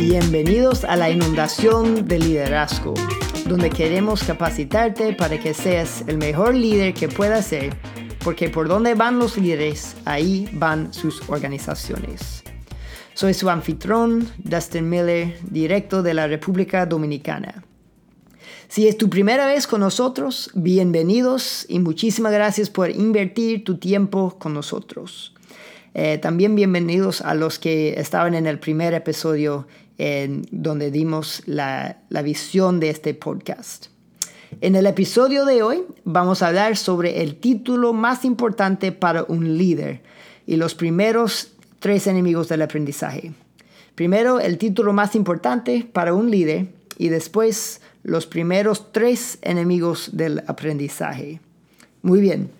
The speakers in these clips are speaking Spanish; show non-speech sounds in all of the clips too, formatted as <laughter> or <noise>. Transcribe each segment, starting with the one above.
Bienvenidos a la inundación de liderazgo, donde queremos capacitarte para que seas el mejor líder que puedas ser, porque por donde van los líderes, ahí van sus organizaciones. Soy su anfitrión, Dustin Miller, directo de la República Dominicana. Si es tu primera vez con nosotros, bienvenidos y muchísimas gracias por invertir tu tiempo con nosotros. Eh, también bienvenidos a los que estaban en el primer episodio en donde dimos la, la visión de este podcast. En el episodio de hoy vamos a hablar sobre el título más importante para un líder y los primeros tres enemigos del aprendizaje. Primero, el título más importante para un líder y después los primeros tres enemigos del aprendizaje. Muy bien,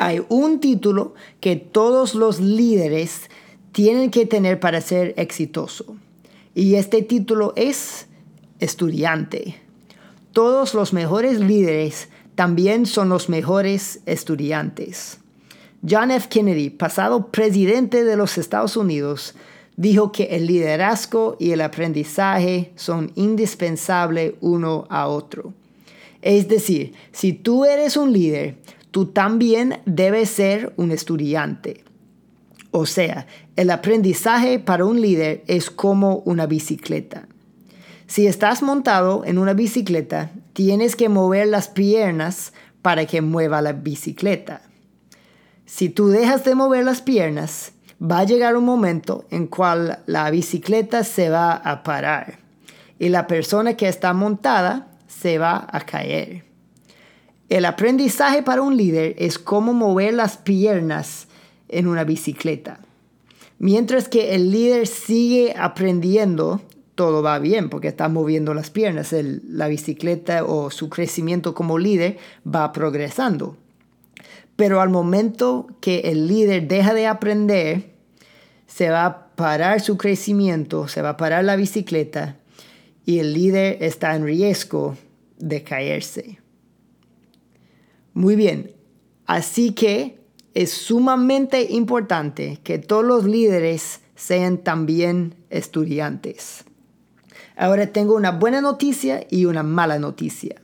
hay un título que todos los líderes tienen que tener para ser exitoso. Y este título es estudiante. Todos los mejores líderes también son los mejores estudiantes. John F. Kennedy, pasado presidente de los Estados Unidos, dijo que el liderazgo y el aprendizaje son indispensables uno a otro. Es decir, si tú eres un líder, tú también debes ser un estudiante. O sea, el aprendizaje para un líder es como una bicicleta. Si estás montado en una bicicleta, tienes que mover las piernas para que mueva la bicicleta. Si tú dejas de mover las piernas, va a llegar un momento en cual la bicicleta se va a parar y la persona que está montada se va a caer. El aprendizaje para un líder es cómo mover las piernas en una bicicleta. Mientras que el líder sigue aprendiendo, todo va bien porque está moviendo las piernas. la bicicleta o su crecimiento como líder va progresando. Pero al momento que el líder deja de aprender, se va a parar su crecimiento, se va a parar la bicicleta y el líder está en riesgo de caerse. Muy bien, así que es sumamente importante que todos los líderes sean también estudiantes. Ahora tengo una buena noticia y una mala noticia.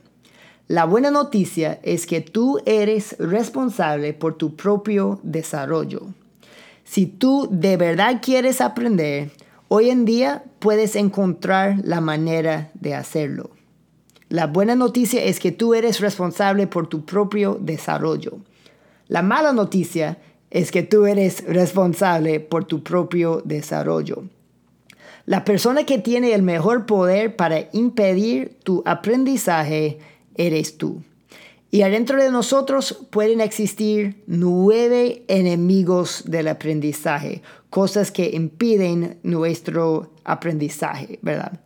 La buena noticia es que tú eres responsable por tu propio desarrollo. Si tú de verdad quieres aprender, hoy en día puedes encontrar la manera de hacerlo. La buena noticia es que tú eres responsable por tu propio desarrollo. La mala noticia es que tú eres responsable por tu propio desarrollo. La persona que tiene el mejor poder para impedir tu aprendizaje eres tú. Y adentro de nosotros pueden existir nueve enemigos del aprendizaje, cosas que impiden nuestro aprendizaje, ¿verdad?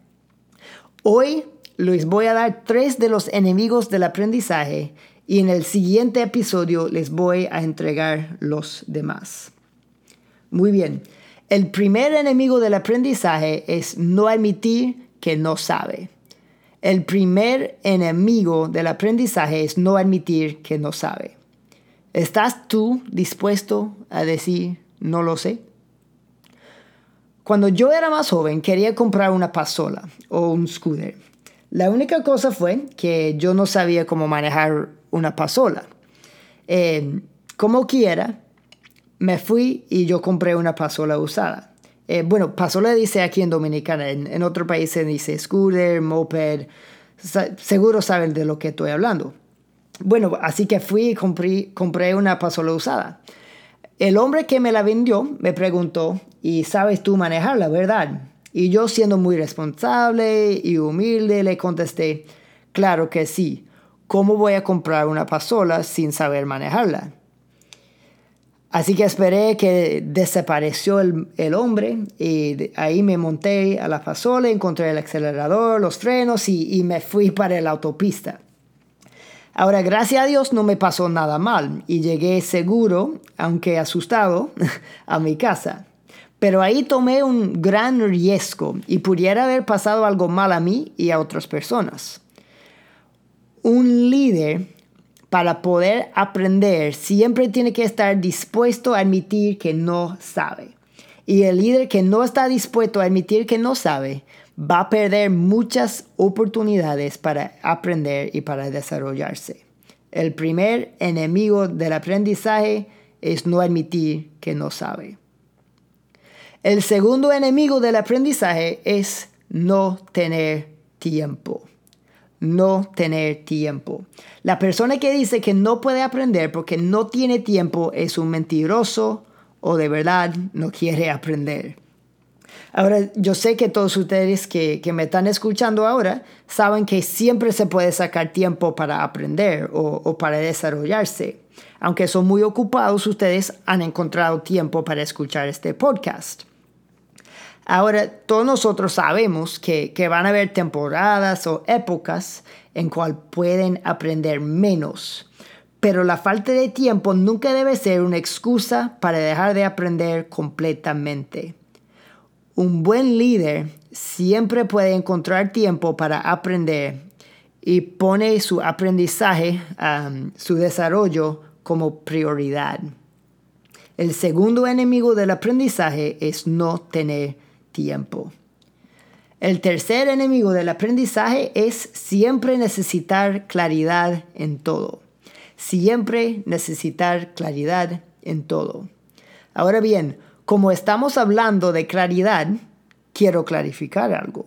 Hoy les voy a dar tres de los enemigos del aprendizaje y en el siguiente episodio les voy a entregar los demás. Muy bien, el primer enemigo del aprendizaje es no admitir que no sabe. El primer enemigo del aprendizaje es no admitir que no sabe. ¿Estás tú dispuesto a decir no lo sé? Cuando yo era más joven quería comprar una pasola o un scooter la única cosa fue que yo no sabía cómo manejar una pasola. Eh, como quiera, me fui y yo compré una pasola usada. Eh, bueno, pasola dice aquí en Dominicana, en, otro país se dice scooter, moped, seguro saben de lo que estoy hablando. Bueno, así que fui y compré, compré una pasola usada. El hombre que me la vendió me preguntó, ¿y sabes tú manejarla, verdad? Y yo siendo muy responsable y humilde le contesté, claro que sí, ¿cómo voy a comprar una pasola sin saber manejarla? Así que esperé que desapareció el, hombre y ahí me monté a la pasola, encontré el acelerador, los frenos y, y me fui para la autopista. Ahora, gracias a Dios no me pasó nada mal y llegué seguro, aunque asustado, <laughs> a mi casa. Pero ahí tomé un gran riesgo y pudiera haber pasado algo mal a mí y a otras personas. Un líder, para poder aprender, siempre tiene que estar dispuesto a admitir que no sabe. Y el líder que no está dispuesto a admitir que no sabe va a perder muchas oportunidades para aprender y para desarrollarse. El primer enemigo del aprendizaje es no admitir que no sabe. El segundo enemigo del aprendizaje es no tener tiempo. No tener tiempo. La persona que dice que no puede aprender porque no tiene tiempo es un mentiroso o de verdad no quiere aprender. Ahora, yo sé que todos ustedes que, me están escuchando ahora saben que siempre se puede sacar tiempo para aprender o, o para desarrollarse. Aunque son muy ocupados, ustedes han encontrado tiempo para escuchar este podcast. Ahora, todos nosotros sabemos que, van a haber temporadas o épocas en cual pueden aprender menos. Pero la falta de tiempo nunca debe ser una excusa para dejar de aprender completamente. Un buen líder siempre puede encontrar tiempo para aprender y pone su aprendizaje, su desarrollo como prioridad. El segundo enemigo del aprendizaje es no tener tiempo. El tercer enemigo del aprendizaje es siempre necesitar claridad en todo. Siempre necesitar claridad en todo. Ahora bien, como estamos hablando de claridad, quiero clarificar algo.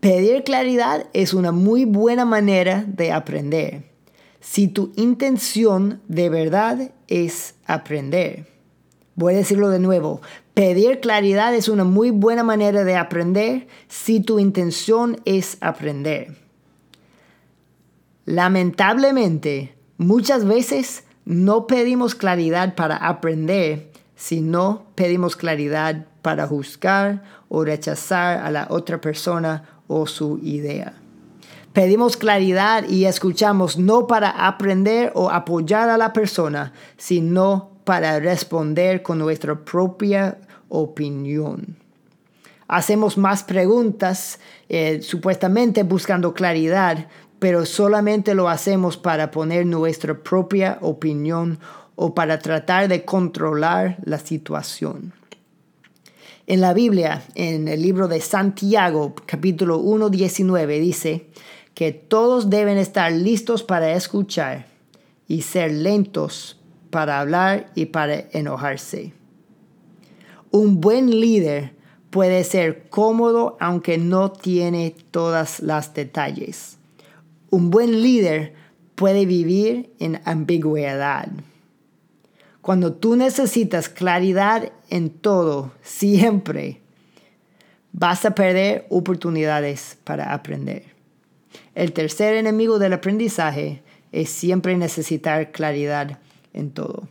Pedir claridad es una muy buena manera de aprender. Si tu intención de verdad es aprender. Voy a decirlo de nuevo. Pedir claridad es una muy buena manera de aprender si tu intención es aprender. Lamentablemente, muchas veces no pedimos claridad para aprender, sino pedimos claridad para juzgar o rechazar a la otra persona o su idea. Pedimos claridad y escuchamos no para aprender o apoyar a la persona, sino para responder con nuestra propia opinión. Hacemos más preguntas, eh, supuestamente buscando claridad, pero solamente lo hacemos para poner nuestra propia opinión o para tratar de controlar la situación. En la Biblia, en el libro de Santiago, capítulo 1, 19, dice que todos deben estar listos para escuchar y ser lentos para hablar y para enojarse. Un buen líder puede ser cómodo aunque no tiene todas las detalles. Un buen líder puede vivir en ambigüedad. Cuando tú necesitas claridad en todo, <laughs> siempre vas a perder oportunidades para aprender. El tercer enemigo del aprendizaje es siempre necesitar claridad en todo.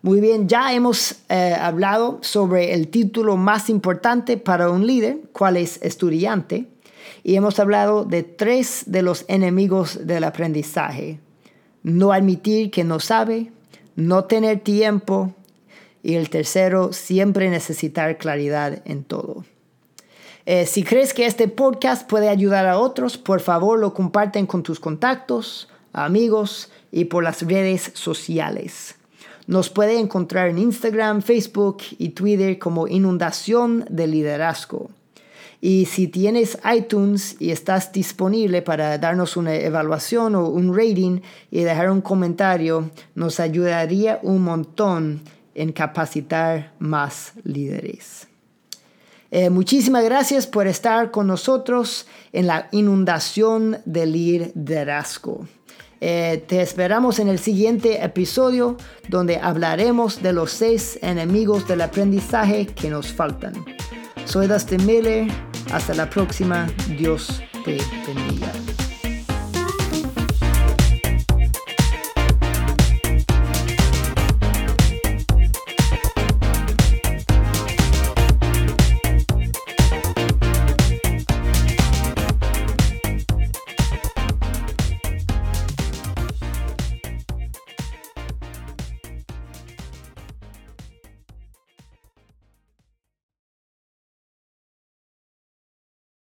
Muy bien, ya hemos eh, hablado sobre el título más importante para un líder, cuál es estudiante, y hemos hablado de tres de los enemigos del aprendizaje. No admitir que no sabe, no tener tiempo y el tercero, siempre necesitar claridad en todo. Eh, si crees que este podcast puede ayudar a otros, por favor lo comparten con tus contactos, amigos y por las redes sociales. Nos puede encontrar en Instagram, Facebook y Twitter como Inundación de Liderazgo. Y si tienes iTunes y estás disponible para darnos una evaluación o un rating y dejar un comentario, nos ayudaría un montón en capacitar más líderes. Eh, muchísimas gracias por estar con nosotros en la inundación de liderazgo. Eh, te esperamos en el siguiente episodio donde hablaremos de los seis enemigos del aprendizaje que nos faltan. Soy Dustin Miller. Hasta la próxima. Dios te bendiga.